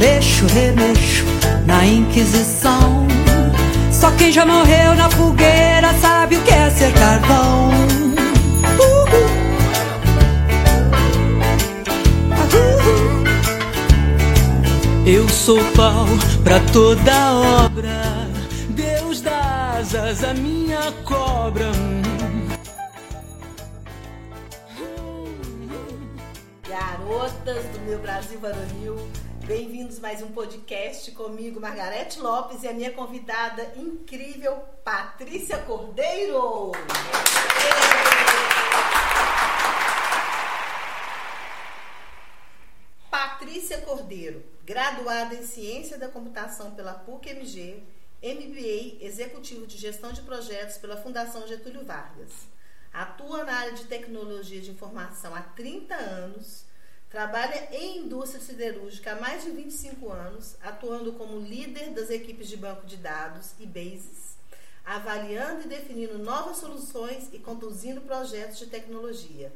mexo, remexo na Inquisição. Só quem já morreu na fogueira sabe o que é ser carvão. Eu sou pau pra toda obra. Deus dá asas à minha cobra. Garotas do meu Brasil varonil, bem-vindos mais um podcast comigo, Margarete Lopes, e a minha convidada incrível, Patrícia Cordeiro. Patrícia Cordeiro, graduada em Ciência da Computação pela PUC-MG, MBA Executivo de Gestão de Projetos pela Fundação Getúlio Vargas. Atua na área de tecnologia de informação há 30 anos, trabalha em indústria siderúrgica há mais de 25 anos, atuando como líder das equipes de banco de dados e bases, avaliando e definindo novas soluções e conduzindo projetos de tecnologia.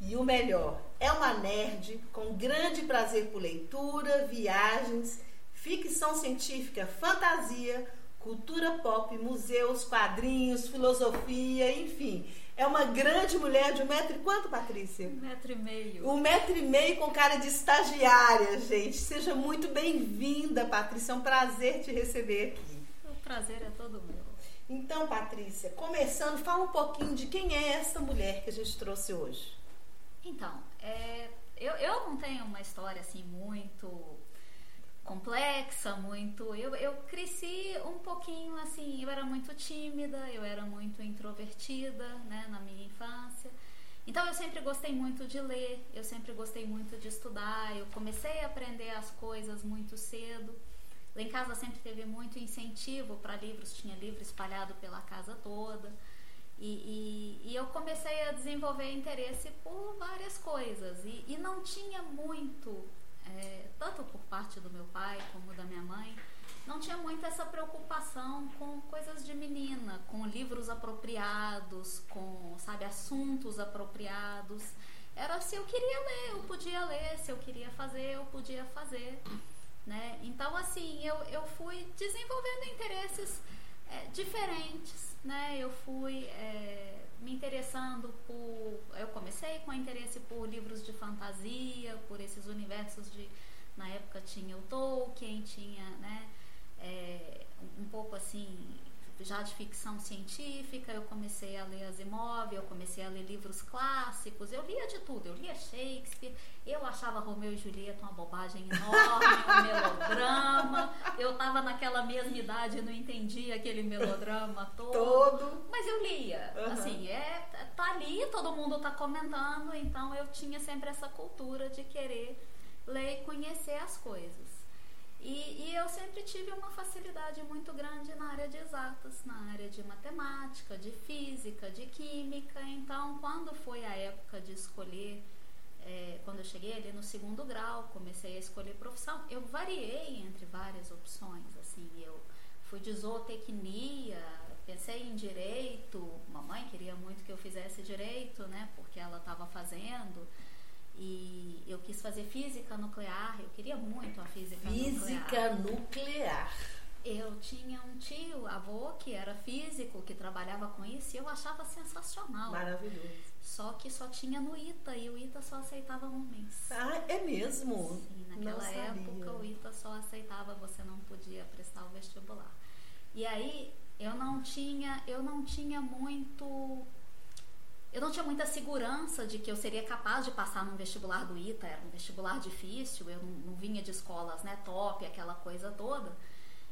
E o melhor, é uma nerd com grande prazer por leitura, viagens, ficção científica, fantasia, cultura pop, museus, quadrinhos, filosofia, enfim. É uma grande mulher de um metro e quanto, Patrícia? Um metro e meio. Um metro e meio com cara de estagiária, gente. Seja muito bem-vinda, Patrícia. É um prazer te receber aqui. O prazer é todo meu. Então, Patrícia, começando, fala um pouquinho de quem é essa mulher que a gente trouxe hoje. Então, é, eu, eu não tenho uma história assim muito complexa, muito. Eu, eu cresci um pouquinho assim, eu era muito tímida, eu era muito introvertida, né, na minha infância. Então eu sempre gostei muito de ler, eu sempre gostei muito de estudar, eu comecei a aprender as coisas muito cedo. Lá em casa sempre teve muito incentivo para livros, tinha livro espalhado pela casa toda. E, e, e, eu comecei a desenvolver interesse por várias coisas e, e não tinha muito, é, tanto por parte do meu pai como da minha mãe, não tinha muito essa preocupação com coisas de menina, com livros apropriados, com, sabe, assuntos apropriados. Era se eu queria ler, eu podia ler, se eu queria fazer, eu podia fazer. Né? Então, assim, eu, eu fui desenvolvendo interesses é, diferentes né, eu fui é, me interessando por. Eu comecei com interesse por livros de fantasia, por esses universos de. Na época tinha o Tolkien, tinha né, é, um pouco assim já de ficção científica, eu comecei a ler Asimov, eu comecei a ler livros clássicos, eu lia de tudo, eu lia Shakespeare, eu achava Romeu e Julieta uma bobagem enorme, um melodrama, eu estava naquela mesma idade e não entendia aquele melodrama todo, todo. mas eu lia, uhum. assim, é, tá ali, todo mundo tá comentando, então eu tinha sempre essa cultura de querer ler e conhecer as coisas. E, e, eu sempre tive uma facilidade muito grande na área de exatas, na área de matemática, de física, de química. Então, quando foi a época de escolher, é, quando eu cheguei ali no segundo grau, comecei a escolher profissão, eu variei entre várias opções. Assim, eu fui de zootecnia, pensei em direito. Mamãe queria muito que eu fizesse direito, né? Porque ela estava fazendo. E eu quis fazer física nuclear, eu queria muito a física, física nuclear. nuclear. Eu tinha um tio, avô, que era físico, que trabalhava com isso, e eu achava sensacional. Maravilhoso. Só que só tinha no ITA, e o ITA só aceitava homens. Ah, é mesmo? Sim, naquela época o ITA só aceitava, você não podia prestar o vestibular. E aí eu não tinha, eu não tinha muito eu não tinha muita segurança de que eu seria capaz de passar num vestibular do ITA, era um vestibular difícil, eu não, não vinha de escolas né, top, aquela coisa toda.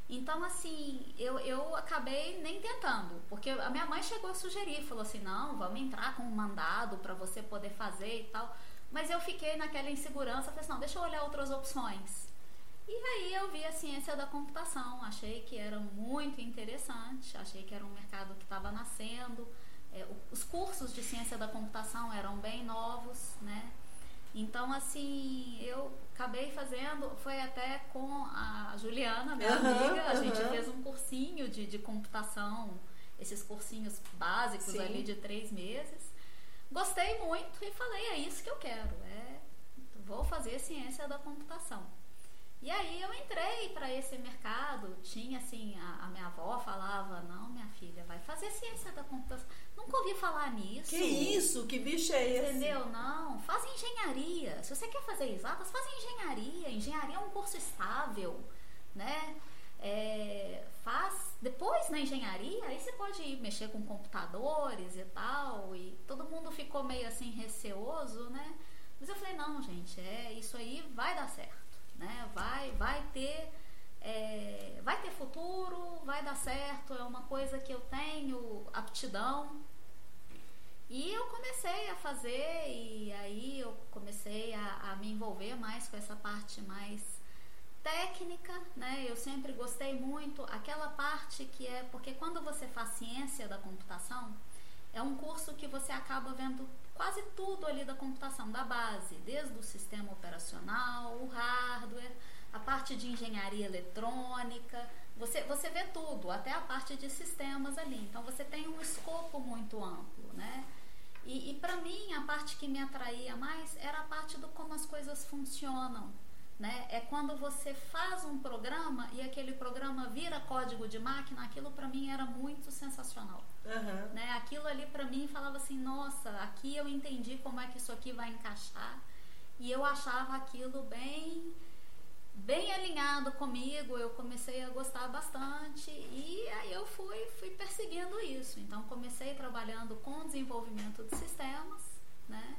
Então, assim, eu, eu acabei nem tentando, porque a minha mãe chegou a sugerir, falou assim: não, vamos entrar com um mandado para você poder fazer e tal. Mas eu fiquei naquela insegurança, falei assim: não, deixa eu olhar outras opções. E aí eu vi a ciência da computação, achei que era muito interessante, achei que era um mercado que estava nascendo é, os cursos de ciência da computação eram bem novos, né? Então, assim, eu acabei fazendo, foi até com a Juliana, minha uhum, amiga, a uhum. gente fez um cursinho de, de computação, esses cursinhos básicos Sim. ali de três meses. Gostei muito e falei, é isso que eu quero, é, vou fazer ciência da computação. E aí eu entrei para esse mercado, tinha assim, a, a, minha avó falava, não, minha filha, vai fazer ciência da computação. Nunca ouvi falar nisso. Que isso? Que bicho é esse? Entendeu? Não, faz engenharia. Se você quer fazer exatas, faz engenharia. Engenharia é um curso estável, né? É, faz depois na engenharia, aí você pode ir mexer com computadores e tal, e todo mundo ficou meio assim receoso, né? Mas eu falei, não, gente, é isso aí vai dar certo né? Vai, vai ter, é, vai ter futuro, vai dar certo, é uma coisa que eu tenho aptidão. E eu comecei a fazer e aí eu comecei a, a me envolver mais com essa parte mais técnica, né? Eu sempre gostei muito aquela parte que é porque quando você faz ciência da computação, é um curso que você acaba vendo quase tudo ali da computação, da base, desde o sistema operacional, o hardware, a parte de engenharia eletrônica, você, você vê tudo, até a parte de sistemas ali. Então você tem um escopo muito amplo, né? E, e para mim a parte que me atraía mais era a parte do como as coisas funcionam. Né? É quando você faz um programa e aquele programa vira código de máquina, aquilo para mim era muito sensacional. Uhum. Né? Aquilo ali para mim falava assim, nossa, aqui eu entendi como é que isso aqui vai encaixar e eu achava aquilo bem bem alinhado comigo, eu comecei a gostar bastante e aí eu fui, fui perseguindo isso. Então comecei trabalhando com desenvolvimento de sistemas, né?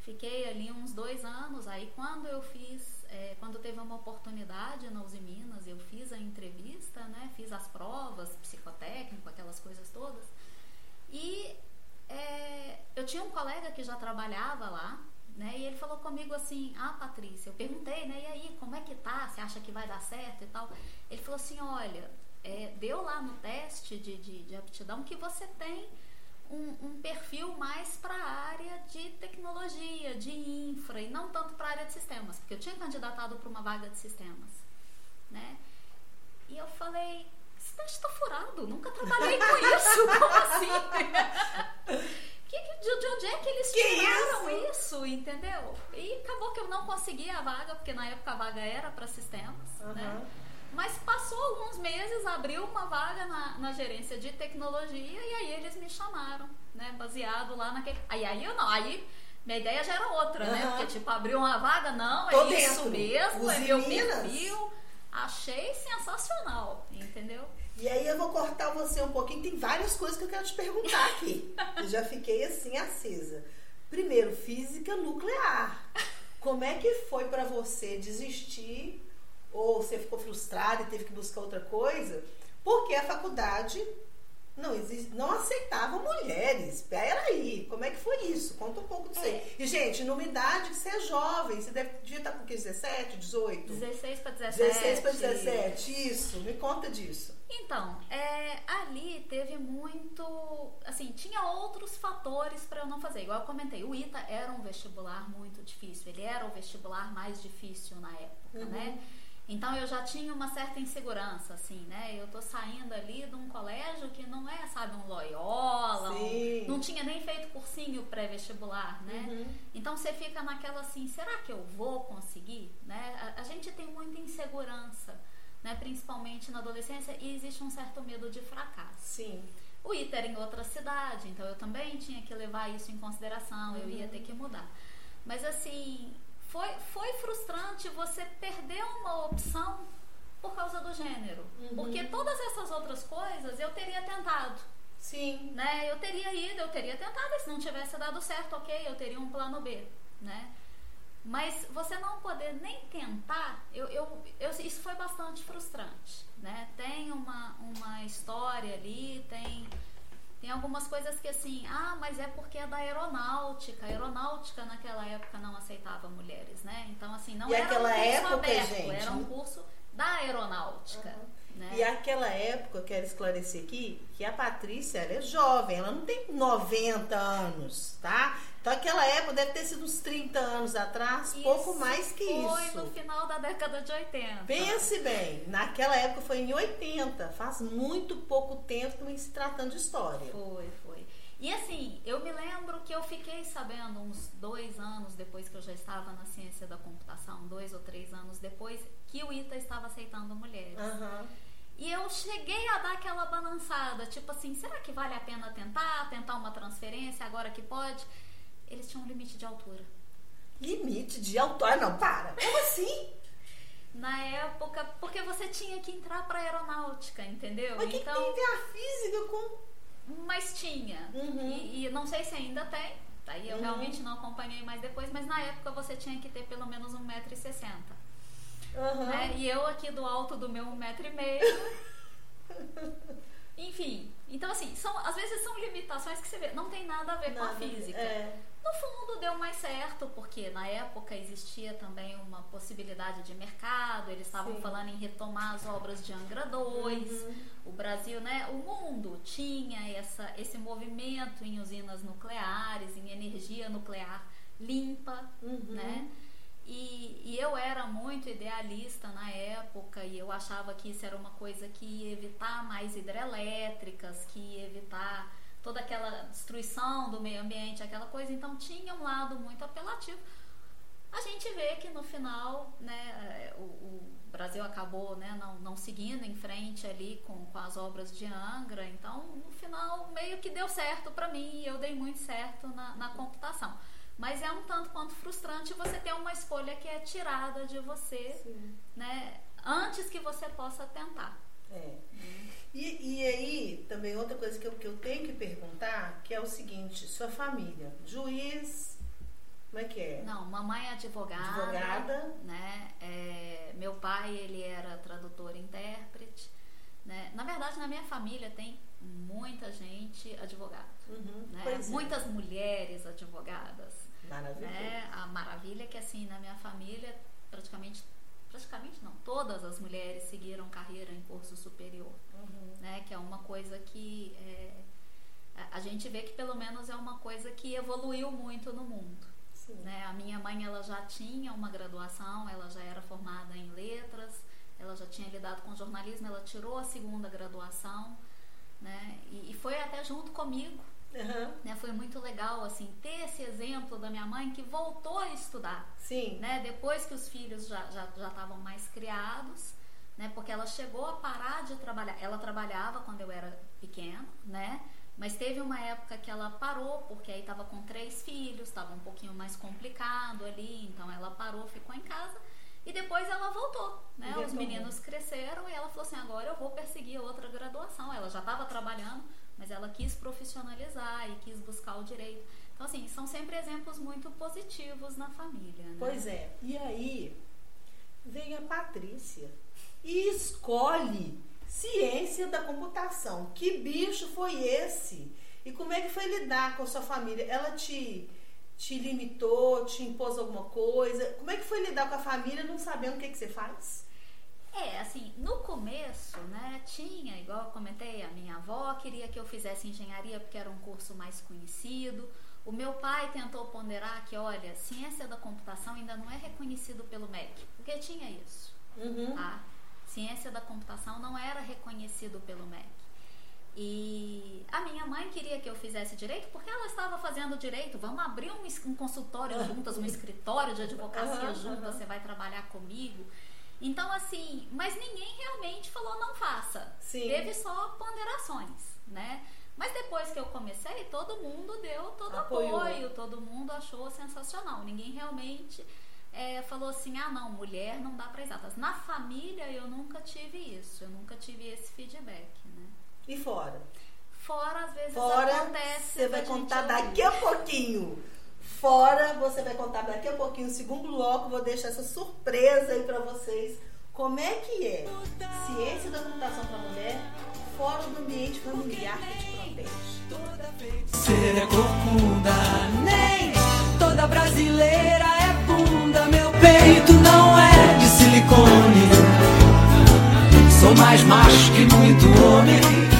Fiquei ali uns dois anos, aí quando eu fiz é, quando teve uma oportunidade na Uzi Minas, eu fiz a entrevista, né, fiz as provas, psicotécnico, aquelas coisas todas. E é, eu tinha um colega que já trabalhava lá, né, e ele falou comigo assim: Ah, Patrícia, eu perguntei, né, e aí, como é que tá? Você acha que vai dar certo e tal? Ele falou assim: Olha, é, deu lá no teste de, de, de aptidão que você tem um, um perfil mais para a área de tecnologia, de infra, e não tanto para a área de sistemas, porque eu tinha candidatado para uma vaga de sistemas. Né? E eu falei, teste está furado, nunca trabalhei com isso, como assim? que, de, de, onde é que eles que tiraram isso? isso? entendeu? E acabou que eu não consegui a vaga, porque na época a vaga era para sistemas, uhum. né? Mas passou alguns meses, abriu uma vaga na, na gerência de tecnologia e aí eles me chamaram, né? Baseado lá naquele. Aí, aí eu não, aí minha ideia já era outra, uhum. né? Porque tipo, abriu uma vaga, não, Tô é dentro. isso mesmo, Os é meu perfil. Achei sensacional, entendeu? E aí eu vou cortar você um pouquinho, tem várias coisas que eu quero te perguntar aqui. eu já fiquei assim acesa. Primeiro, física nuclear. Como é que foi para você desistir ou você ficou frustrado e teve que buscar outra coisa, porque a faculdade não, existe, não aceitava mulheres. Peraí, como é que foi isso? Conta um pouco disso é. aí. E, gente, numa idade que você é jovem, você deve, devia estar com 17, 18? 16 para 17. 16 para 17, isso. Me conta disso. Então, é, ali teve muito. Assim, tinha outros fatores para eu não fazer. Igual eu comentei, o ITA era um vestibular muito difícil. Ele era o vestibular mais difícil na época, uhum. né? Então eu já tinha uma certa insegurança, assim, né? Eu tô saindo ali de um colégio que não é, sabe, um Loyola, um, não tinha nem feito cursinho pré-vestibular, né? Uhum. Então você fica naquela assim, será que eu vou conseguir? Né? A, a, gente tem muita insegurança, né? Principalmente na adolescência, e existe um certo medo de fracasso. Sim. O ITER em outra cidade, então eu também tinha que levar isso em consideração, uhum. eu ia ter que mudar. Mas assim, foi, foi frustrante você perder uma opção por causa do gênero. Uhum. Porque todas essas outras coisas eu teria tentado. Sim. Né? Eu teria ido, eu teria tentado, e se não tivesse dado certo, ok, eu teria um plano B. Né? Mas você não poder nem tentar, eu, eu, eu, isso foi bastante frustrante. Né? Tem uma, uma história ali, tem tem algumas coisas que assim, ah, mas é porque é da aeronáutica. A aeronáutica naquela época não aceitava mulheres, né? Então, assim, não e era aquela um curso época, aberto, gente, era um curso da aeronáutica. Uhum. Né? E aquela época, eu quero esclarecer aqui, que a Patrícia ela é jovem, ela não tem 90 anos, tá? Então aquela época deve ter sido uns 30 anos atrás, isso pouco mais que foi isso. Foi no final da década de 80. Pense bem, naquela época foi em 80, faz muito pouco tempo se tratando de história. Foi, foi. E assim, eu me lembro que eu fiquei sabendo uns dois anos depois que eu já estava na ciência da computação, dois ou três anos depois, que o ITA estava aceitando mulheres. Aham. E eu cheguei a dar aquela balançada, tipo assim, será que vale a pena tentar, tentar uma transferência agora que pode? Eles tinham um limite de altura. Limite de altura. Não, para. Como assim? Na época, porque você tinha que entrar para aeronáutica, entendeu? Mas o que, que então, tem ver a física com. mas tinha. Uhum. E, e não sei se ainda tem. Aí eu Uhum. realmente não acompanhei mais depois, mas na época você tinha que ter pelo menos 1,60m. Aham. Né? E eu aqui do alto do meu 1,5m. Enfim, então assim, são, às vezes são limitações que você vê, não tem nada a ver com a Nada. física. É. No fundo deu mais certo, porque na época existia também uma possibilidade de mercado, eles estavam Sim. falando em retomar as obras de Angra 2. Uhum. O Brasil, né, o mundo tinha essa, esse movimento em usinas nucleares, em energia nuclear limpa, Uhum. né? E, e eu era muito idealista na época e eu achava que isso era uma coisa que ia evitar mais hidrelétricas, que ia evitar toda aquela destruição do meio ambiente, aquela coisa. Então tinha um lado muito apelativo. A gente vê que no final, né, o, o Brasil acabou né, não, não seguindo em frente ali com, com as obras de Angra. Então, no final, meio que deu certo para mim e eu dei muito certo na, na computação. Mas é um tanto quanto frustrante você ter uma escolha que é tirada de você, Sim. né, antes que você possa tentar. É. E, e aí, também outra coisa que eu, que eu tenho que perguntar, que é o seguinte, sua família, juiz, como é que é? Não, mamãe é advogada. Advogada. Né? É, meu pai, ele era tradutor e intérprete. Né? Na verdade, na minha família tem muita gente advogada. Uhum. Né? É. Muitas mulheres advogadas. Maravilhoso. Né? A maravilha é que assim, na minha família, praticamente, praticamente não, todas as mulheres seguiram carreira em curso superior. Uhum. Né? Que é uma coisa que é, a- a gente vê que pelo menos é uma coisa que evoluiu muito no mundo. Sim. Né? A minha mãe ela já tinha uma graduação, ela já era formada em letras, ela já tinha lidado com jornalismo, ela tirou a segunda graduação, né? E, e foi até junto comigo, Aham. né? Foi muito legal assim ter esse exemplo da minha mãe que voltou a estudar, Sim. né? Depois que os filhos já já já estavam mais criados, né? Porque ela chegou a parar de trabalhar. Ela trabalhava quando eu era pequena, né? Mas teve uma época que ela parou, porque aí estava com três filhos, estava um pouquinho mais complicado ali, então ela parou, ficou em casa. E depois ela voltou, né? Os meninos cresceram e ela falou assim: agora eu vou perseguir outra graduação. Ela já estava trabalhando, mas ela quis profissionalizar e quis buscar o direito. Então, assim, são sempre exemplos muito positivos na família. Né? Pois é. E aí vem a Patrícia e escolhe ciência da computação. Que bicho foi esse? E como é que foi lidar com a sua família? Ela te te limitou, te impôs alguma coisa? Como é que foi lidar com a família não sabendo o que, que você faz? É, assim, no começo, né, tinha, igual eu comentei, a minha avó queria que eu fizesse engenharia porque era um curso mais conhecido. O meu pai tentou ponderar que, olha, ciência da computação ainda não é reconhecido pelo MEC, porque tinha isso, Uhum. tá? Ciência da computação não era reconhecido pelo MEC. E a minha mãe queria que eu fizesse direito porque ela estava fazendo direito. Vamos abrir um, um consultório juntas, um escritório de advocacia juntas, você vai trabalhar comigo. Então, assim, mas ninguém realmente falou não faça. Sim. Teve só ponderações, né? Mas depois que eu comecei, todo mundo deu todo Apoiou. apoio, todo mundo achou sensacional. Ninguém realmente é, falou assim: ah, não, mulher não dá para exatas. Na família eu nunca tive isso, eu nunca tive esse feedback, né? E fora? Fora, às vezes Fora, acontece. você vai contar ouvir. daqui a pouquinho. Fora, você vai contar daqui a pouquinho, o segundo bloco, vou deixar essa surpresa aí pra vocês. Como é que é ciência da computação pra mulher fora do ambiente familiar que te protege? Ser é corcunda, nem toda brasileira é bunda. Meu peito não é de silicone. Sou mais macho que muito homem.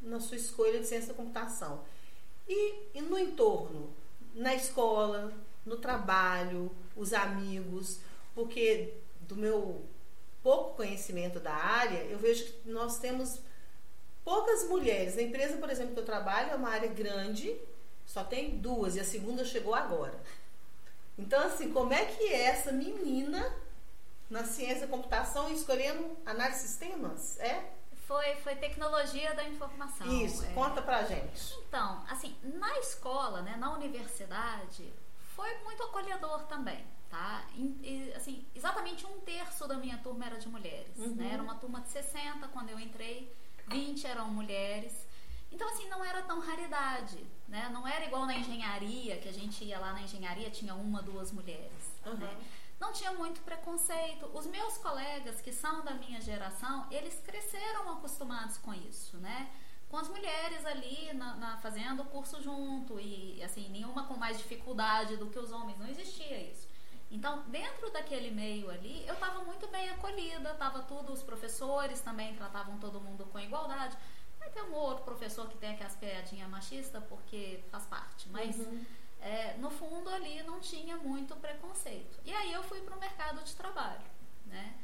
Na sua escolha de ciência da computação. E, e no entorno, na escola, no trabalho, os amigos, porque do meu pouco conhecimento da área, eu vejo que nós temos poucas mulheres. A empresa, por exemplo, que eu trabalho é uma área grande, só tem duas e a segunda chegou agora. Então, assim, como é que é essa menina na ciência da computação escolhendo análise de sistemas? É? Foi, foi tecnologia da informação. Isso, é. conta pra gente. Então, assim, na escola, né, na universidade, foi muito acolhedor também, tá? E, assim, exatamente um terço da minha turma era de mulheres, uhum. né? Era uma turma de 60 quando eu entrei, 20 eram mulheres. Então, assim, não era tão raridade, né? Não era igual na engenharia, que a gente ia lá na engenharia, tinha uma, duas mulheres, uhum. né? Não tinha muito preconceito. Os meus colegas, que são da minha geração, eles cresceram acostumados com isso, né? Com as mulheres ali na, na fazendo o curso junto e, assim, nenhuma com mais dificuldade do que os homens. Não existia isso. Então, dentro daquele meio ali, eu estava muito bem acolhida, estava tudo, os professores também tratavam todo mundo com igualdade. Vai ter um outro professor que tem aquelas piadinhas machistas, porque faz parte, mas uhum. É, no fundo ali não tinha muito preconceito. E aí eu fui para o mercado de trabalho, né?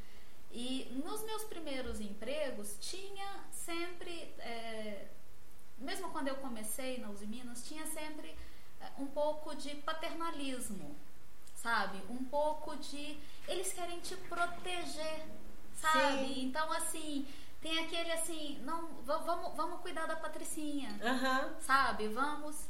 E nos meus primeiros empregos tinha sempre, é, mesmo quando eu comecei na Uzi Minas, tinha sempre é, um pouco de paternalismo, sabe? Um pouco de. Eles querem te proteger, sabe? Sim. Então, assim, tem aquele assim, não, vamos, vamos cuidar da Patricinha, uhum. sabe? Vamos.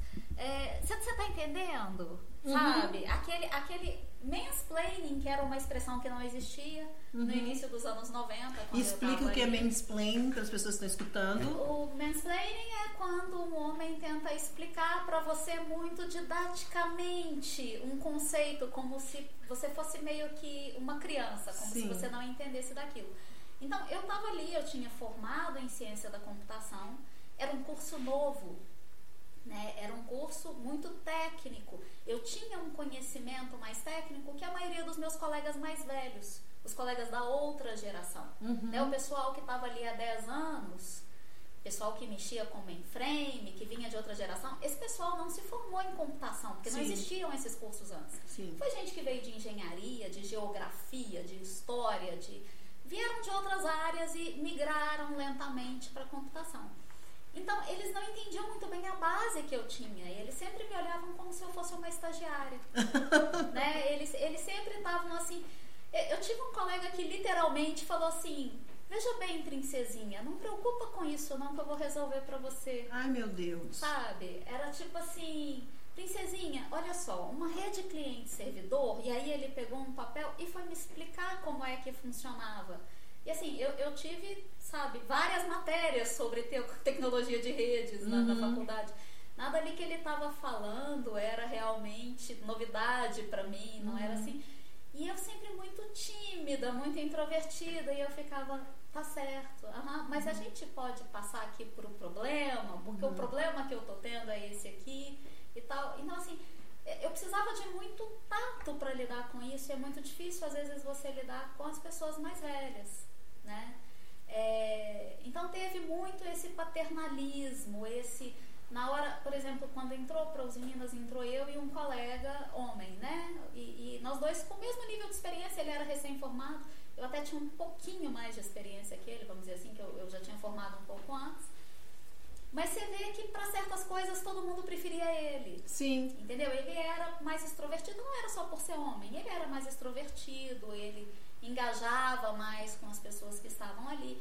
Você é, tá entendendo? Uhum. Sabe? Aquele, aquele mansplaining, que era uma expressão que não existia uhum. no início dos anos 90. Explica o que ali. é mansplaining para as pessoas que estão escutando. O mansplaining é quando um homem tenta explicar para você muito didaticamente um conceito, como se você fosse meio que uma criança, como Sim. se você não entendesse daquilo. Então, eu estava ali, eu tinha formado em ciência da computação, era um curso novo, né? Era um curso muito técnico. Eu tinha um conhecimento mais técnico que a maioria dos meus colegas mais velhos, os colegas da outra geração. Uhum. Né? O pessoal que estava ali há 10 anos, pessoal que mexia com mainframe, que vinha de outra geração, esse pessoal não se formou em computação, porque Sim. não existiam esses cursos antes. Sim. Foi gente que veio de engenharia, de geografia, de história, de vieram de outras áreas e migraram lentamente para computação. Então, eles não entendiam muito bem a base que eu tinha. E eles sempre me olhavam como se eu fosse uma estagiária. né? eles, eles sempre estavam assim. Eu tive um colega que literalmente falou assim: Veja bem, princesinha, não preocupa com isso, não, que eu vou resolver para você. Ai, meu Deus. Sabe? Era tipo assim: Princesinha, olha só, uma rede cliente-servidor. E aí ele pegou um papel e foi me explicar como é que funcionava. E assim, eu, eu tive, sabe, várias matérias sobre te tecnologia de redes uhum. na, na, uhum. faculdade. Nada ali que ele estava falando era realmente novidade para mim, não uhum. era assim. E eu sempre muito tímida, muito introvertida, e eu ficava, tá certo, uhum, mas a uhum. gente pode passar aqui por um problema, porque o uhum. problema que eu tô tendo é esse aqui e tal. Então, assim, eu precisava de muito tato para lidar com isso, e é muito difícil, às vezes, você lidar com as pessoas mais velhas né? É, então teve muito esse paternalismo, esse na hora, por exemplo, quando entrou para os meninas, entrou eu e um colega homem, né? E, e, nós dois com o mesmo nível de experiência, ele era recém-formado, eu até tinha um pouquinho mais de experiência que ele, vamos dizer assim, que eu, eu já tinha formado um pouco antes. Mas você vê que para certas coisas todo mundo preferia ele. Sim. Entendeu? Ele era mais extrovertido, não era só por ser homem, ele era mais extrovertido, ele engajava mais com as pessoas que estavam ali.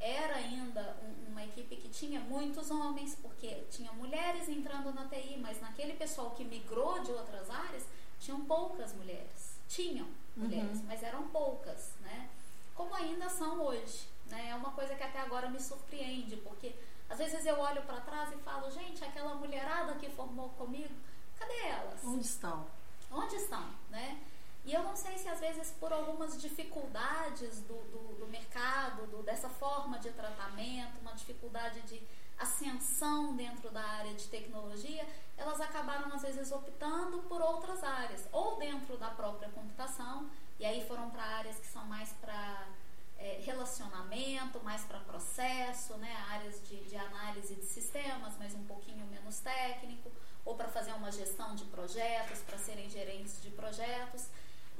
Era ainda um, uma equipe que tinha muitos homens, porque tinha mulheres entrando na TI, mas naquele pessoal que migrou de outras áreas, tinham poucas mulheres. Tinham mulheres, uhum. mas eram poucas, né? Como ainda são hoje. Né? É uma coisa que até agora me surpreende, porque às vezes eu olho para trás e falo, gente, aquela mulherada que formou comigo, cadê elas? Onde estão? Onde estão, né? E eu não sei se às vezes por algumas dificuldades do, do, do mercado, do, dessa forma de tratamento, uma dificuldade de ascensão dentro da área de tecnologia, elas acabaram às vezes optando por outras áreas, ou dentro da própria computação, e aí foram para áreas que são mais para é, relacionamento mais para processo, né, áreas de, de análise de sistemas, mas um pouquinho menos técnico, ou para fazer uma gestão de projetos, para serem gerentes de projetos.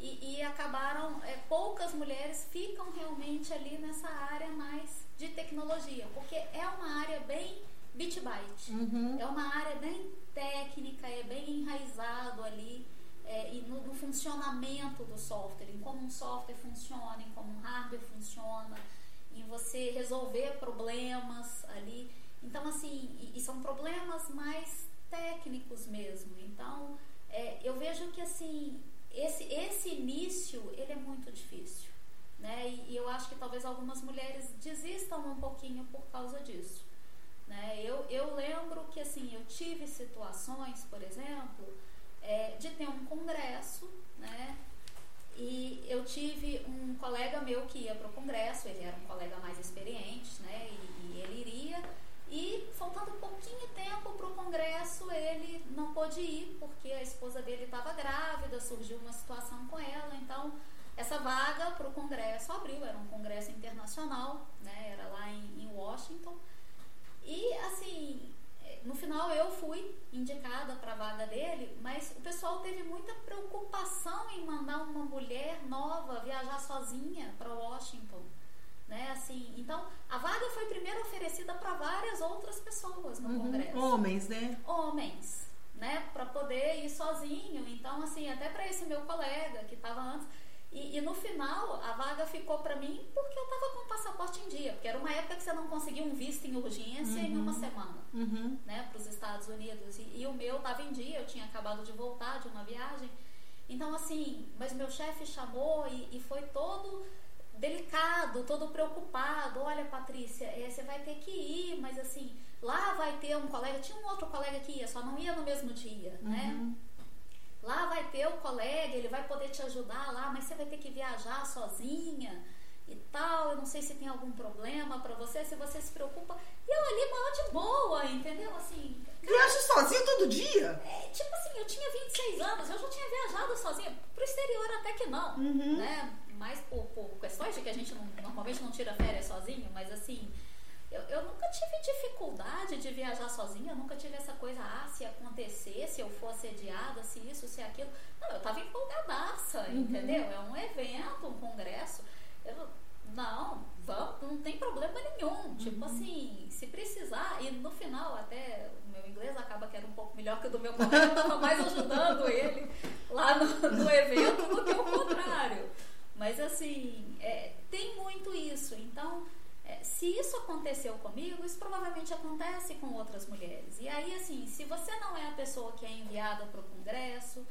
E, e acabaram, é, poucas mulheres ficam realmente ali nessa área mais de tecnologia, porque é uma área bem bit byte, uhum. é uma área bem técnica, é bem enraizado ali é, e no, no, funcionamento do software, em como um software funciona, em como um hardware funciona, em você resolver problemas ali. Então, assim, e, e são problemas mais técnicos mesmo. Então, é, eu vejo que, assim, esse, esse início, ele é muito difícil. Né? E, e, eu acho que talvez algumas mulheres desistam um pouquinho por causa disso. Né? Eu, eu lembro que, assim, eu tive situações, por exemplo, é, de ter um congresso, né? E eu tive um colega meu que ia para o congresso, ele era um colega mais experiente, né? E, e ele iria. E faltando pouquinho tempo para o congresso, ele não pôde ir, porque a esposa dele estava grávida, surgiu uma situação com ela. Então, essa vaga para o congresso abriu, era um congresso internacional, né? Era lá em, em Washington. E, assim, no final eu fui indicada para a vaga dele, mas o pessoal teve muita preocupação em mandar uma mulher nova viajar sozinha para Washington, né? Assim, então a vaga foi primeiro oferecida para várias outras pessoas no uhum. congresso. Homens, né? Homens, né? Para poder ir sozinho. Então, assim, até para esse meu colega que estava antes e, e, no final, a vaga ficou para mim porque eu estava com o passaporte em dia. Porque era uma época que você não conseguia um visto em urgência uhum. em uma semana, uhum. né, para os Estados Unidos. E, e o meu estava em dia, eu tinha acabado de voltar de uma viagem. Então, assim, mas meu chefe chamou e, e, foi todo delicado, todo preocupado. Olha, Patrícia, é, você vai ter que ir, mas assim, lá vai ter um colega. Tinha um outro colega que ia, só não ia no mesmo dia, né? uhum. né? Lá vai ter o colega, ele vai poder te ajudar lá, mas você vai ter que viajar sozinha e tal. Eu não sei se tem algum problema para você, se você se preocupa. E eu ali maior de boa, entendeu? Assim. Viaja sozinho todo dia? É, tipo assim, eu tinha 26 anos, eu já tinha viajado sozinha. Pro exterior até que não, uhum. né? Mais por, por, questões de que a gente não, normalmente não tira férias sozinho, mas assim eu, eu nunca tive dificuldade de viajar sozinha, eu nunca tive essa coisa, ah, se acontecer, se eu for assediada, se isso, se aquilo. Não, eu tava empolgadaça, uhum. entendeu? É um evento, um congresso. Eu, não, vamos, não tem problema nenhum. Tipo uhum. Tipo assim, se precisar, e no final até o meu inglês acaba que era um pouco melhor que o do meu colega, eu estava mais ajudando ele lá no, no, evento do que o contrário. Mas assim, é, tem muito isso. Então, é, se isso aconteceu comigo, isso provavelmente acontece com outras mulheres. E aí, assim, se você não é a pessoa que é enviada para o congresso,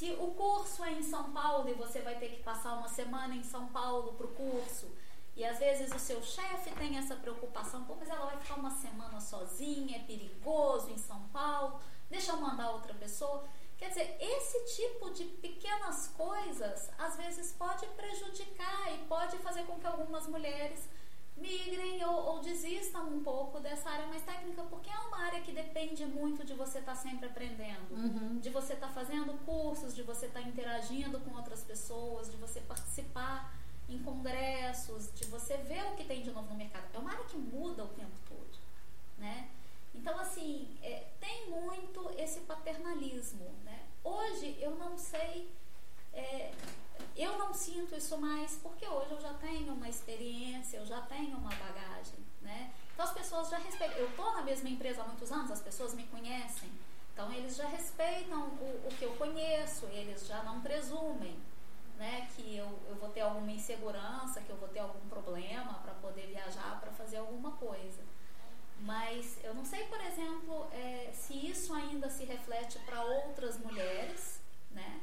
se o curso é em São Paulo e você vai ter que passar uma semana em São Paulo para o curso, e às vezes o seu chefe tem essa preocupação, pô, mas ela vai ficar uma semana sozinha, é perigoso em São Paulo, deixa eu mandar outra pessoa. Quer dizer, esse tipo de pequenas coisas às vezes pode prejudicar e pode fazer com que algumas mulheres migrem ou, ou, desistam um pouco dessa área mais técnica, porque é uma área que depende muito de você estar tá sempre aprendendo, uhum. de você estar tá fazendo cursos, de você estar tá interagindo com outras pessoas, de você participar em congressos, de você ver o que tem de novo no mercado. É uma área que muda o tempo todo, né? Então, assim, é, tem muito esse paternalismo, né? Hoje, eu não sei... É, eu não sinto isso mais porque hoje eu já tenho uma experiência, eu já tenho uma bagagem, né? Então as pessoas já respeitam. Eu estou na mesma empresa há muitos anos, as pessoas me conhecem. Então eles já respeitam o, o que eu conheço, eles já não presumem, né? Que eu, eu vou ter alguma insegurança, que eu vou ter algum problema para poder viajar, para fazer alguma coisa. Mas eu não sei, por exemplo, é, se isso ainda se reflete para outras mulheres, né?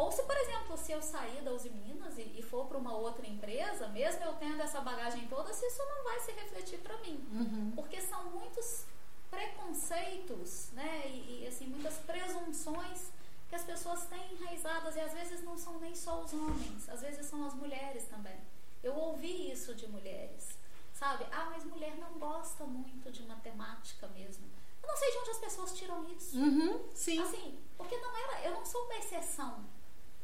Ou se, por exemplo, se eu sair da Uzi Minas e, e for para uma outra empresa, mesmo eu tendo essa bagagem toda, se isso não vai se refletir para mim. Uhum. Porque são muitos preconceitos, né? E, e, assim, muitas presunções que as pessoas têm enraizadas e às vezes não são nem só os homens, às vezes são as mulheres também. Eu ouvi isso de mulheres, sabe? Ah, mas mulher não gosta muito de matemática mesmo. Eu não sei de onde as pessoas tiram isso. Uhum, sim. Assim, porque não era, eu não sou uma exceção.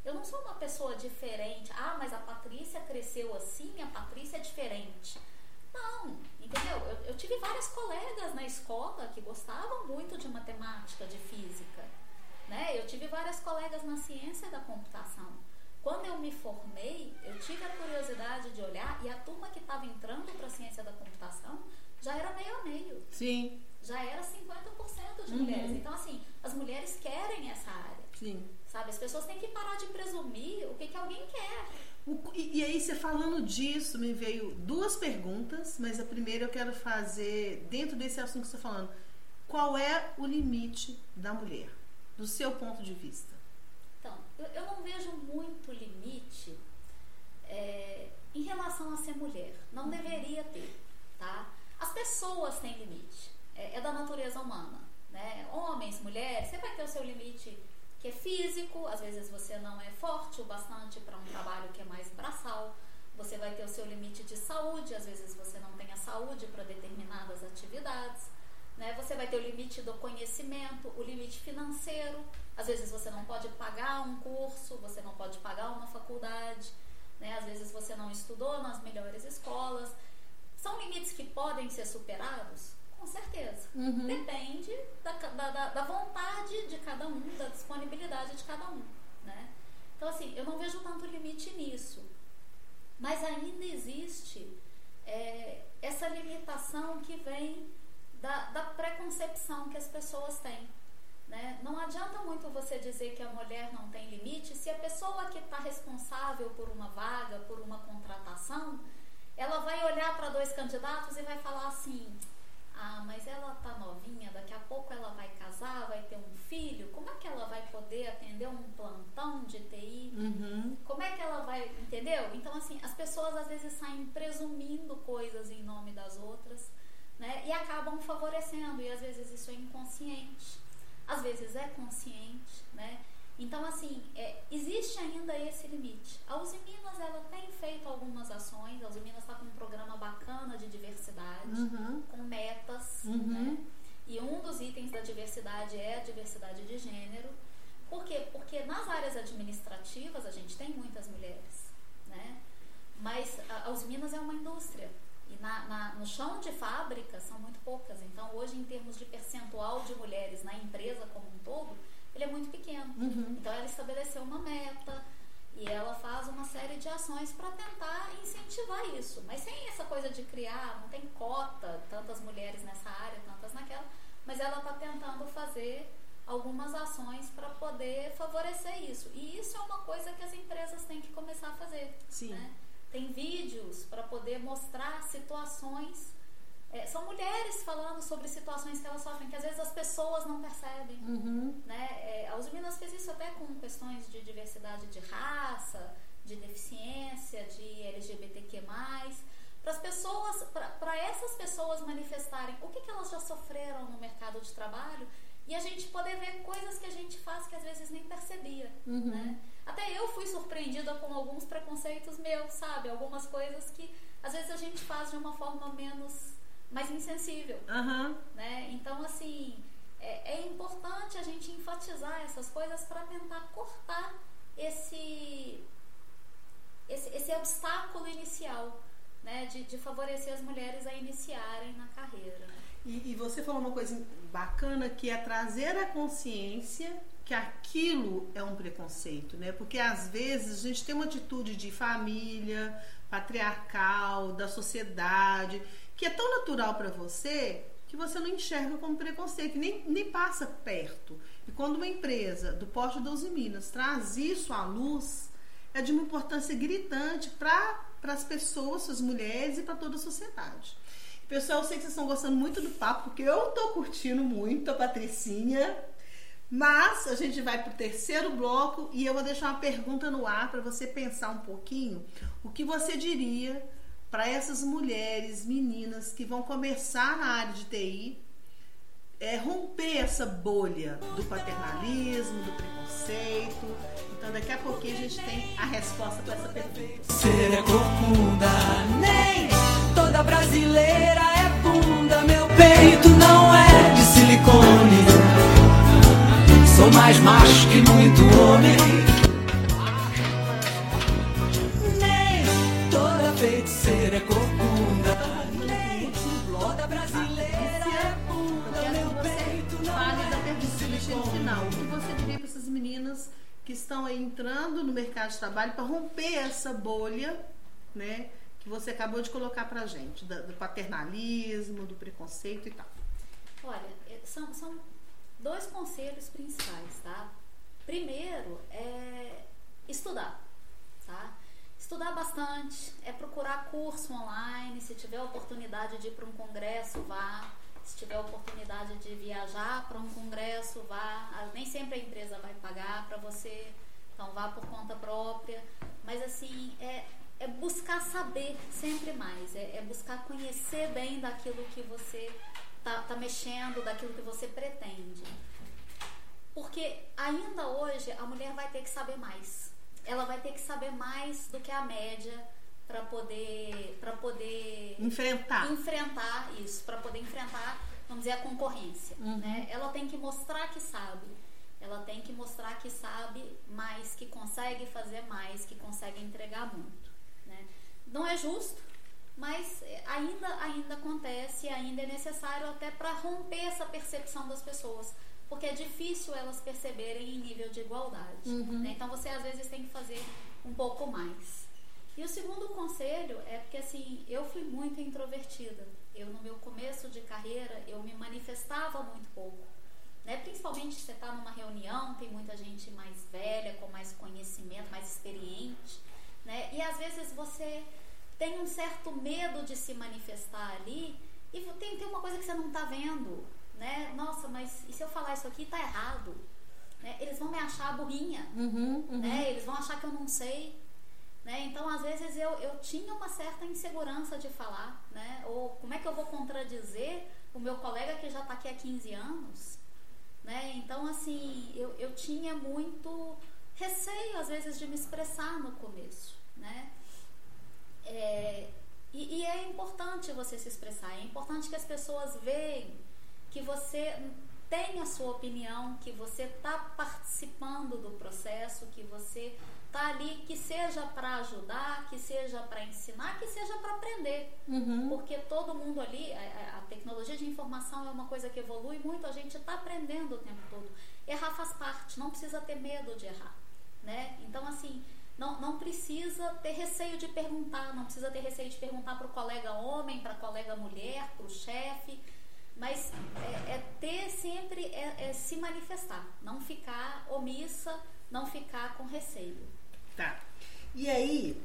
Eu não sou uma pessoa diferente. Ah, mas a Patrícia cresceu assim, a Patrícia é diferente. Não, Eu, eu tive várias colegas na escola que gostavam muito de matemática, de física. Né? Eu tive várias colegas na ciência da computação. Quando eu me formei, eu tive a curiosidade de olhar e a turma que estava entrando para a ciência da computação já era meio a meio. Sim. Já era 50% de uhum. mulheres. Então, assim, as mulheres querem essa área. Sim. Sabe? As pessoas têm que parar de presumir o que, que alguém quer. E, e, aí, você falando disso, me veio duas perguntas, mas a primeira eu quero fazer, dentro desse assunto que você está falando, qual é o limite da mulher, do seu ponto de vista? Então, eu, eu não vejo muito limite é, em relação a ser mulher. Não deveria ter, tá? As pessoas têm limite. É, é da natureza humana, né? Homens, mulheres, você vai ter o seu limite que é físico, às vezes você não é forte o bastante para um trabalho que é mais braçal. Você vai ter o seu limite de saúde, às vezes você não tem a saúde para determinadas atividades. Né? Você vai ter o limite do conhecimento, o limite financeiro. Às vezes você não pode pagar um curso, você não pode pagar uma faculdade. Né? Às vezes você não estudou nas melhores escolas. São limites que podem ser superados? Com certeza. Uhum. Depende da, da, da, vontade de cada um, da disponibilidade de cada um. Né? Então, assim, eu não vejo tanto limite nisso. Mas ainda existe é, essa limitação que vem da, da preconcepção que as pessoas têm. Né? Não adianta muito você dizer que a mulher não tem limite se a pessoa que está responsável por uma vaga, por uma contratação, ela vai olhar para dois candidatos e vai falar assim: ah, mas ela tá novinha, daqui a pouco ela vai casar, vai ter um filho. Como é que ela vai poder atender um plantão de TI? Uhum. Como é que ela vai. Entendeu? Então, assim, as pessoas às vezes saem presumindo coisas em nome das outras, né? E acabam favorecendo. E às vezes isso é inconsciente, às vezes é consciente, né? Então, assim, é, existe ainda esse limite. A Uzi Minas, ela tem feito algumas ações. A Uzi Minas está com um programa bacana de diversidade, uhum. com metas, uhum. né? E um dos itens da diversidade é a diversidade de gênero. Por quê? Porque nas áreas administrativas a gente tem muitas mulheres, né? Mas a, a Uzi Minas é uma indústria. E na, na, no chão de fábrica são muito poucas. Então, hoje, em termos de percentual de mulheres na empresa como um todo, ele é muito pequeno. Uhum. Então ela estabeleceu uma meta e ela faz uma série de ações para tentar incentivar isso. Mas sem essa coisa de criar, não tem cota, tantas mulheres nessa área, tantas naquela, mas ela está tentando fazer algumas ações para poder favorecer isso. E isso é uma coisa que as empresas têm que começar a fazer. Sim. Né? Tem vídeos para poder mostrar situações é, são mulheres falando sobre situações que elas sofrem, que às vezes as pessoas não percebem. Uhum. Né? É, a Uzi Minas fez isso até com questões de diversidade de raça, de deficiência, de LGBTQ+. Para as pessoas, para essas pessoas manifestarem o que, que elas já sofreram no mercado de trabalho e a gente poder ver coisas que a gente faz que às vezes nem percebia, uhum. né? Até eu fui surpreendida com alguns preconceitos meus, sabe? Algumas coisas que às vezes a gente faz de uma forma menos mais insensível. Uhum. Né? Então, assim, é, é, importante a gente enfatizar essas coisas para tentar cortar esse, esse, esse obstáculo inicial, né? De, de, favorecer as mulheres a iniciarem na carreira. E, e você falou uma coisa bacana que é trazer a consciência que aquilo é um preconceito, né? Porque às vezes a gente tem uma atitude de família, patriarcal, da sociedade, que é tão natural para você que você não enxerga como preconceito, nem, nem passa perto. E quando uma empresa do Porto 12 Minas traz isso à luz, é de uma importância gritante para as pessoas, as mulheres e para toda a sociedade. Pessoal, eu sei que vocês estão gostando muito do papo, porque eu estou curtindo muito a Patricinha. Mas a gente vai para o terceiro bloco e eu vou deixar uma pergunta no ar para você pensar um pouquinho o que você diria para essas mulheres, meninas que vão começar na área de TI, é, romper essa bolha do paternalismo, do preconceito. Então, daqui a pouquinho a gente tem a resposta para essa pergunta. Ser é corcunda, nem toda brasileira é bunda. Meu peito não é de silicone. Sou mais macho que muito homem. Que estão entrando no mercado de trabalho para romper essa bolha, né? Que você acabou de colocar pra gente, da- do paternalismo, do preconceito e tal. Olha, é, são, são dois conselhos principais, tá? Primeiro é estudar, tá? Estudar bastante, é procurar curso online, se tiver oportunidade de ir para um congresso, vá. Se tiver oportunidade de viajar para um congresso, vá. Nem sempre a empresa vai pagar para você, então vá por conta própria. Mas assim, é, é buscar saber sempre mais, é, é buscar conhecer bem daquilo que você tá, tá mexendo, daquilo que você pretende. Porque ainda hoje a mulher vai ter que saber mais. Ela vai ter que saber mais do que a média para poder para poder Enfrentar. enfrentar isso, para poder enfrentar, vamos dizer, a concorrência. Né? Ela tem que mostrar que sabe. Ela tem que mostrar que sabe mais, que consegue fazer mais, que consegue entregar muito. Né? Não é justo, mas ainda, ainda acontece, ainda é necessário até para romper essa percepção das pessoas. Porque é difícil elas perceberem em nível de igualdade. né? Então você às vezes tem que fazer um pouco mais. E o segundo conselho é porque assim, eu fui muito introvertida. Eu no meu começo de carreira, eu me manifestava muito pouco. Né? Principalmente se você está numa reunião, tem muita gente mais velha, com mais conhecimento, mais experiente. Né? E às vezes você tem um certo medo de se manifestar ali e tem, tem uma coisa que você não está vendo. Né? Nossa, mas e se eu falar isso aqui está errado? Né? Eles vão me achar burrinha Uhum, uhum. né? Eles vão achar que eu não sei. Né? Então, às vezes, eu, eu tinha uma certa insegurança de falar. Né? Ou como é que eu vou contradizer o meu colega que já está aqui há 15 anos? Né? Então, assim, eu, eu tinha muito receio, às vezes, de me expressar no começo. Né? É, e, e é importante você se expressar, é importante que as pessoas vejam que você tem a sua opinião, que você está participando do processo, que você está ali, que seja para ajudar, que seja para ensinar, que seja para aprender. Uhum. Porque todo mundo ali, a, a- a tecnologia de informação é uma coisa que evolui muito, a gente está aprendendo o tempo todo. Errar faz parte, não precisa ter medo de errar. Né? Então, assim, não, não precisa ter receio de perguntar, não precisa ter receio de perguntar para o colega homem, para a colega mulher, para o chefe. Mas é, é ter sempre, é, é se manifestar, não ficar omissa, não ficar com receio. Tá. E aí,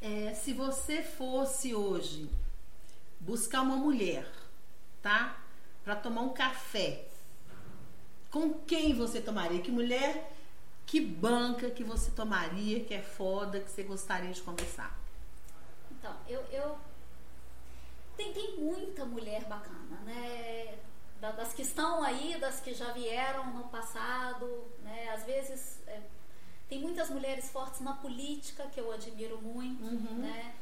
é, se você fosse hoje buscar uma mulher, tá? Pra tomar um café, com quem você tomaria? Que mulher, que banca que você tomaria, que é foda, que você gostaria de conversar? Então, eu, eu tem, tem muita mulher bacana, né? Da- Das que estão aí, das que já vieram no passado, né? Às vezes é, tem muitas mulheres fortes na política que eu admiro muito, né?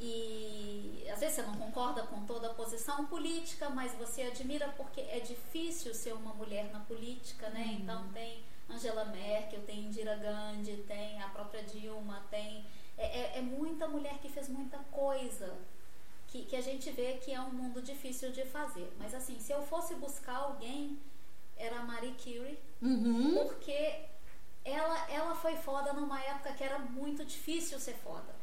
E às vezes você não concorda com toda a posição política, mas você admira porque é difícil ser uma mulher na política, né? Então tem Angela Merkel, tem Indira Gandhi, tem a própria Dilma, tem é, é- é muita mulher que fez muita coisa que, que a gente vê que é um mundo difícil de fazer. Mas assim, se eu fosse buscar alguém, era a Marie Curie, Uhum. porque ela, ela foi foda numa época que era muito difícil ser foda.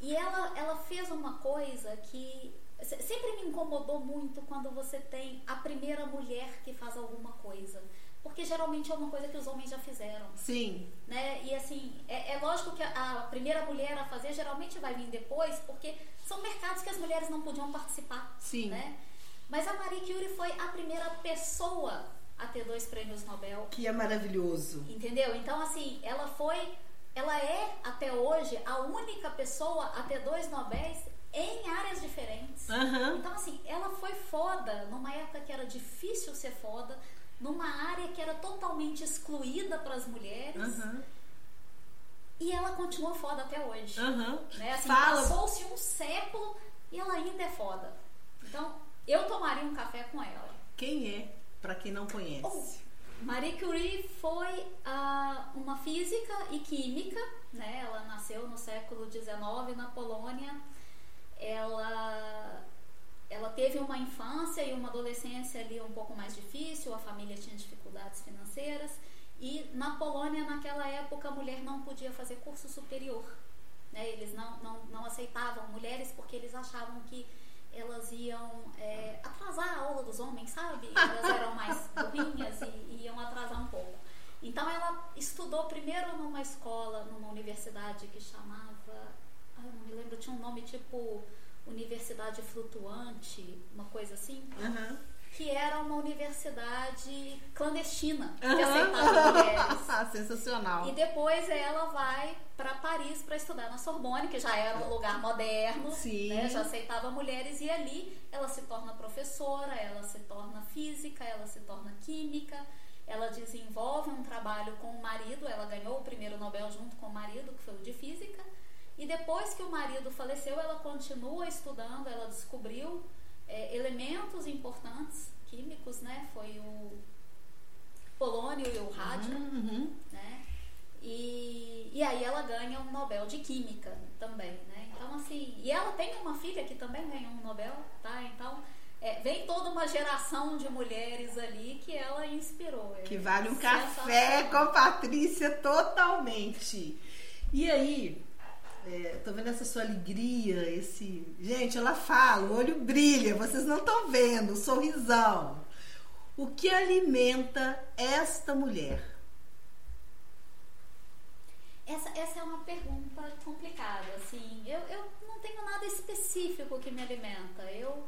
E ela, ela fez uma coisa que se- sempre me incomodou muito quando você tem a primeira mulher que faz alguma coisa. Porque geralmente é uma coisa que os homens já fizeram Sim. né? E assim, é, é lógico que a, a primeira mulher a fazer geralmente vai vir depois, porque são mercados que as mulheres não podiam participar, Sim. né? Mas a Marie Curie foi a primeira pessoa a ter dois prêmios Nobel, Que é maravilhoso. entendeu? Então assim, ela foi, ela é até hoje a única pessoa a ter dois Nobéis em áreas diferentes. Aham. Então, assim, ela foi foda numa época que era difícil ser foda, numa área que era totalmente excluída para as mulheres. Aham. E ela continua foda até hoje. Aham. Né? Assim, Fala. Passou-se um século e ela ainda é foda. Então, eu tomaria um café com ela. Quem é, pra quem não conhece? Oh, Marie Curie foi ah, uma física e química, né? Ela nasceu no século XIX na Polônia. Ela, ela teve uma infância e uma adolescência ali um pouco mais difícil, a família tinha dificuldades financeiras E na Polônia, naquela época, a mulher não podia fazer curso superior. Né? Eles não, não, não aceitavam mulheres porque eles achavam que elas iam é, atrasar a aula dos homens, sabe? Elas eram mais burrinhas e, e iam atrasar um pouco. Então ela estudou primeiro numa escola, numa universidade que chamava, ah, não me lembro, tinha um nome tipo Universidade Flutuante, uma coisa assim. Aham. Que era uma universidade clandestina que aceitava mulheres. Sensacional. E depois ela vai para Paris para estudar na Sorbonne, que já era um lugar moderno, né, já aceitava mulheres, e ali ela se torna professora, ela se torna física, ela se torna química, ela desenvolve um trabalho com o marido, ela ganhou o primeiro Nobel junto com o marido, que foi o de física, e depois que o marido faleceu, ela continua estudando, ela descobriu é, elementos importantes químicos, né? Foi o polônio e o rádio, Uhum. né? E, e aí ela ganha um Nobel de Química também, né? Então, assim, e ela tem uma filha que também ganhou um Nobel, tá? Então, é, vem toda uma geração de mulheres ali que ela inspirou. É Que vale um café com Patrícia totalmente. E aí, é, tô vendo essa sua alegria, esse. Gente, ela fala, o olho brilha, vocês não estão vendo, o sorrisão. O que alimenta esta mulher? Essa, essa é uma pergunta complicada, assim. Eu, eu não tenho nada específico que me alimenta. Eu,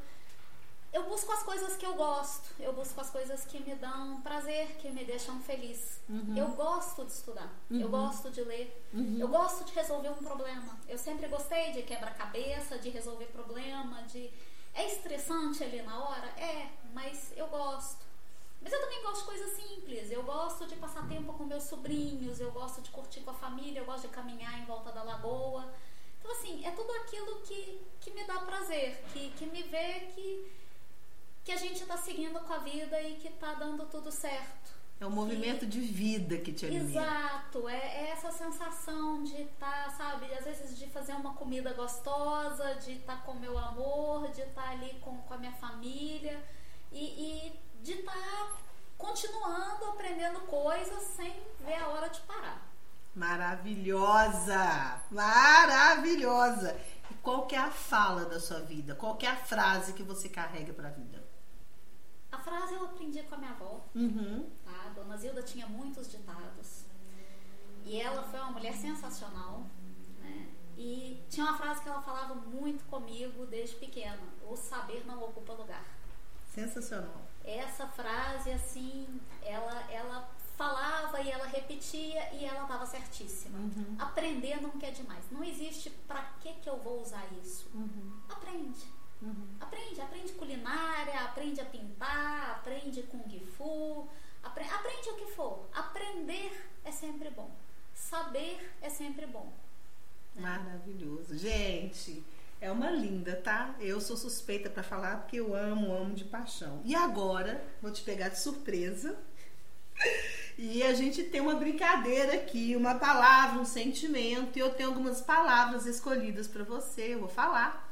eu busco as coisas que eu gosto. Eu busco as coisas que me dão prazer, que me deixam feliz. Eu gosto de estudar. Eu gosto de ler. Eu gosto de resolver um problema. Eu sempre gostei de quebra-cabeça, de resolver problema, de... É estressante ali na hora? É, mas eu gosto. Mas eu também gosto de coisas simples. Eu gosto de passar tempo com meus sobrinhos, eu gosto de curtir com a família, eu gosto de caminhar em volta da lagoa. Então, assim, é tudo aquilo que, que me dá prazer, que, que me vê que, que a gente está seguindo com a vida e que está dando tudo certo. É o movimento de vida que te alimenta. Exato, é, é essa sensação de estar, sabe, às vezes de fazer uma comida gostosa, de estar com meu amor, de estar ali com, com a minha família e, e de estar continuando aprendendo coisas sem ver a hora de parar. Maravilhosa! Maravilhosa! E qual que é a fala da sua vida? Qual que é a frase que você carrega pra vida? A frase eu aprendi com a minha avó, Uhum. tá? A Dona Zilda tinha muitos ditados. E ela foi uma mulher sensacional, né? E tinha uma frase que ela falava muito comigo desde pequena: o saber não ocupa lugar. Sensacional. Essa frase, assim, ela, ela falava e ela repetia e ela estava certíssima. Aprender nunca é demais. Não existe pra que que eu vou usar isso. Aprende. Aprende, aprende culinária, aprende a pintar, aprende kung fu, apre- aprende o que for. Aprender é sempre bom. Saber é sempre bom. Maravilhoso. Gente, é uma linda, tá? Eu sou suspeita pra falar porque eu amo, amo de paixão. E agora, vou te pegar de surpresa. E a gente tem uma brincadeira aqui, uma palavra, um sentimento. E eu tenho algumas palavras escolhidas pra você. Eu vou falar.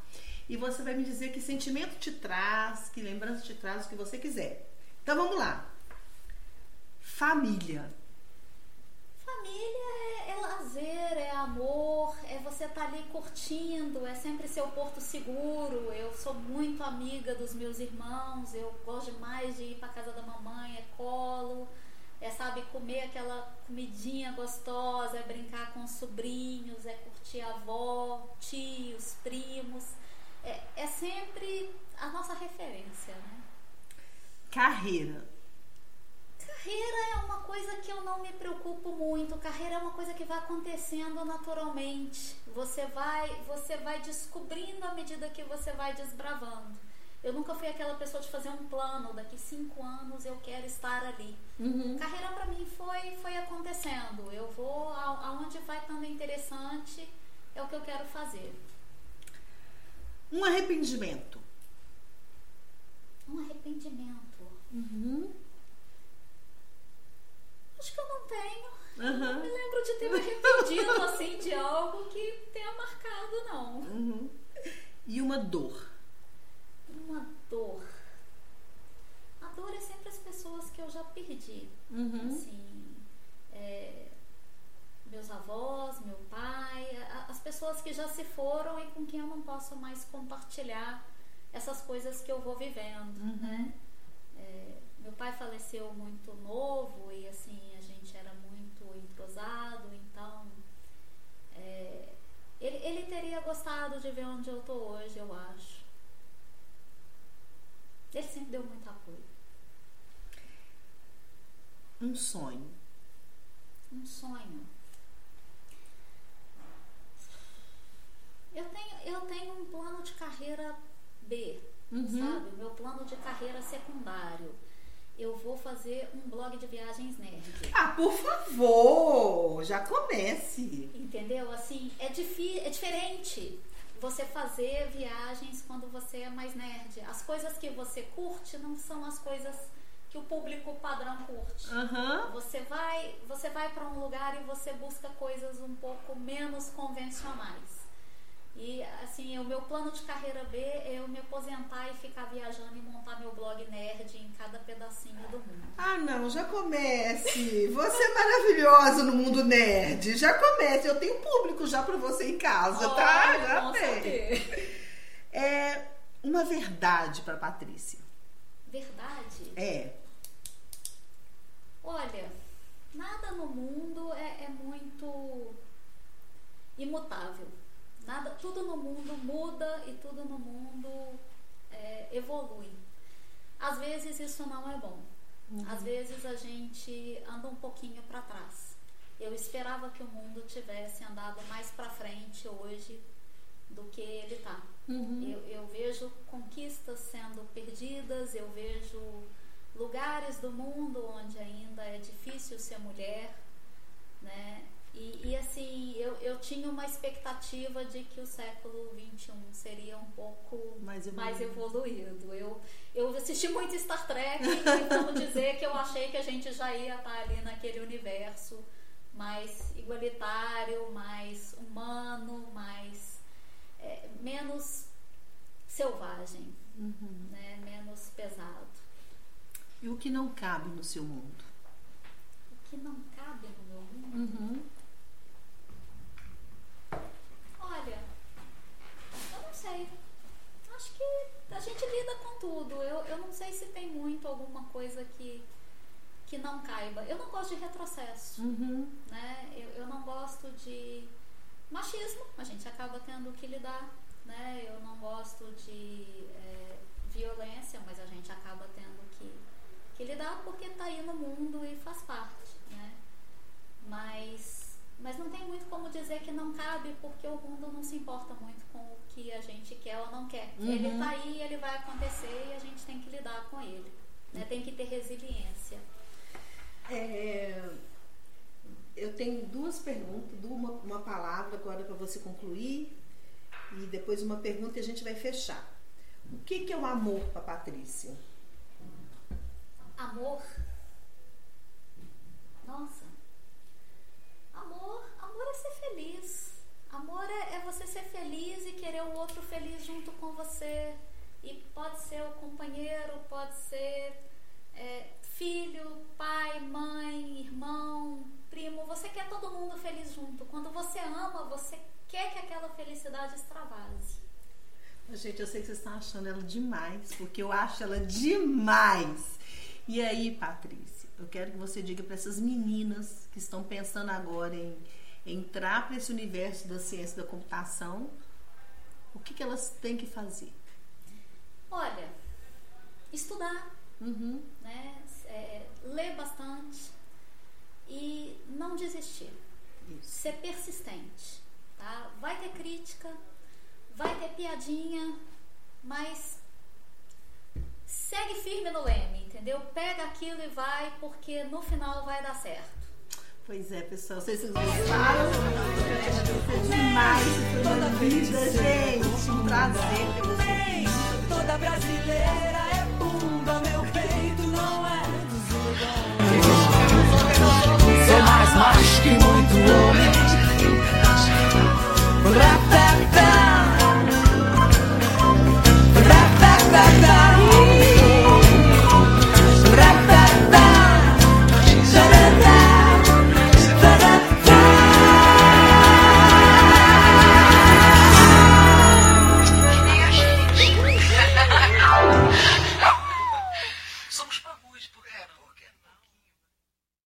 E você vai me dizer que sentimento te traz, que lembrança te traz, o que você quiser. Então vamos lá. Família. Família é, é lazer, é amor, é você estar ali curtindo, é sempre seu porto seguro. Eu sou muito amiga dos meus irmãos, eu gosto demais de ir para casa da mamãe, é colo, é sabe comer aquela comidinha gostosa, é brincar com os sobrinhos, é curtir a avó, tios, primos. É, é sempre a nossa referência, né? Carreira. Carreira é uma coisa que eu não me preocupo muito. Carreira é uma coisa que vai acontecendo naturalmente. Você vai, você vai descobrindo à medida que você vai desbravando. Eu nunca fui aquela pessoa de fazer um plano. Daqui cinco anos eu quero estar ali. Carreira para mim foi, foi acontecendo. Eu vou aonde vai estando interessante é o que eu quero fazer. Um arrependimento. Um arrependimento. Acho que eu não tenho. Aham. Não me lembro de ter me arrependido assim de algo que tenha marcado, não. Uhum. E uma dor. Uma dor. A dor é sempre as pessoas que eu já perdi. Uhum. Assim, meus avós, meu pai, as pessoas que já se foram e com quem eu não posso mais compartilhar essas coisas que eu vou vivendo, né? É, meu pai faleceu muito novo e assim a gente era muito entrosado, então é, ele, ele teria gostado de ver onde eu tô hoje, eu acho. Ele sempre deu muito apoio. Um sonho. Um sonho. Eu tenho, eu tenho um plano de carreira B, Uhum. sabe? O meu plano de carreira secundário. Eu vou fazer um blog de viagens nerd. Ah, por favor, já comece. Entendeu? Assim, é, difi é diferente você fazer viagens quando você é mais nerd. As coisas que você curte não são as coisas que o público padrão curte. Aham. Você vai, você vai para um lugar e você busca coisas um pouco menos convencionais. E assim, o meu plano de carreira B é eu me aposentar e ficar viajando e montar meu blog nerd em cada pedacinho do mundo. Ah, não, já comece. Você é maravilhosa no mundo nerd. Já comece. Eu tenho público já pra você em casa, tá? Olha, Já tem. É uma verdade pra Patrícia. Verdade? É. Olha, nada no mundo é, é muito imutável. Nada, tudo no mundo muda e tudo no mundo é, evolui. Às vezes isso não é bom. Às vezes a gente anda um pouquinho para trás. Eu esperava que o mundo tivesse andado mais para frente hoje do que ele está. Eu, eu vejo conquistas sendo perdidas, eu vejo lugares do mundo onde ainda é difícil ser mulher, né? E, e, assim, eu, eu tinha uma expectativa de que o século XXI seria um pouco Mais evoluído. mais evoluído. Eu, eu assisti muito Star Trek e vamos dizer que eu achei que a gente já ia estar ali naquele universo mais igualitário, mais humano, mais é, menos selvagem, né? menos pesado. E o que não cabe no seu mundo? O que não cabe no meu mundo? Olha, eu não sei. Acho que a gente lida com tudo. Eu, eu não sei se tem muito alguma coisa que, que não caiba. Eu não gosto de retrocesso. Uhum. né? Eu, eu não gosto de machismo, a gente acaba tendo que lidar, né? Eu não gosto de é, violência, mas a gente acaba tendo que, que lidar porque tá aí no mundo e faz parte, né? Mas, mas não tem muito como dizer que não cabe, porque o mundo não se importa muito com o que a gente quer ou não quer. Ele tá aí, ele vai acontecer e a gente tem que lidar com ele. Né? Tem que ter resiliência. É, eu tenho duas perguntas, uma, uma palavra agora para você concluir e depois uma pergunta e a gente vai fechar. O que, que é o amor para Patrícia? Amor. Nossa. É ser feliz. Amor é, é você ser feliz e querer o outro feliz junto com você. E pode ser o companheiro, pode ser é, filho, pai, mãe, irmão, primo. Você quer todo mundo feliz junto. Quando você ama, você quer que aquela felicidade extravase. Gente, eu sei que vocês estão achando ela demais, porque eu acho ela demais. E aí, Patrícia, eu quero que você diga para essas meninas que estão pensando agora em entrar para esse universo da ciência da computação, o que, que elas têm que fazer? Olha, estudar, Uhum. né? É, ler bastante e não desistir. Isso. Ser persistente, tá? Vai ter crítica, vai ter piadinha, mas segue firme no leme, entendeu? Pega aquilo e vai, porque no final vai dar certo. Pois é, pessoal, vocês gostaram? Foi demais, uma vida, gente. Um prazer ter você aqui. Toda brasileira é bunda, meu peito não é Sou mais macho que muito homem. Rap, rap,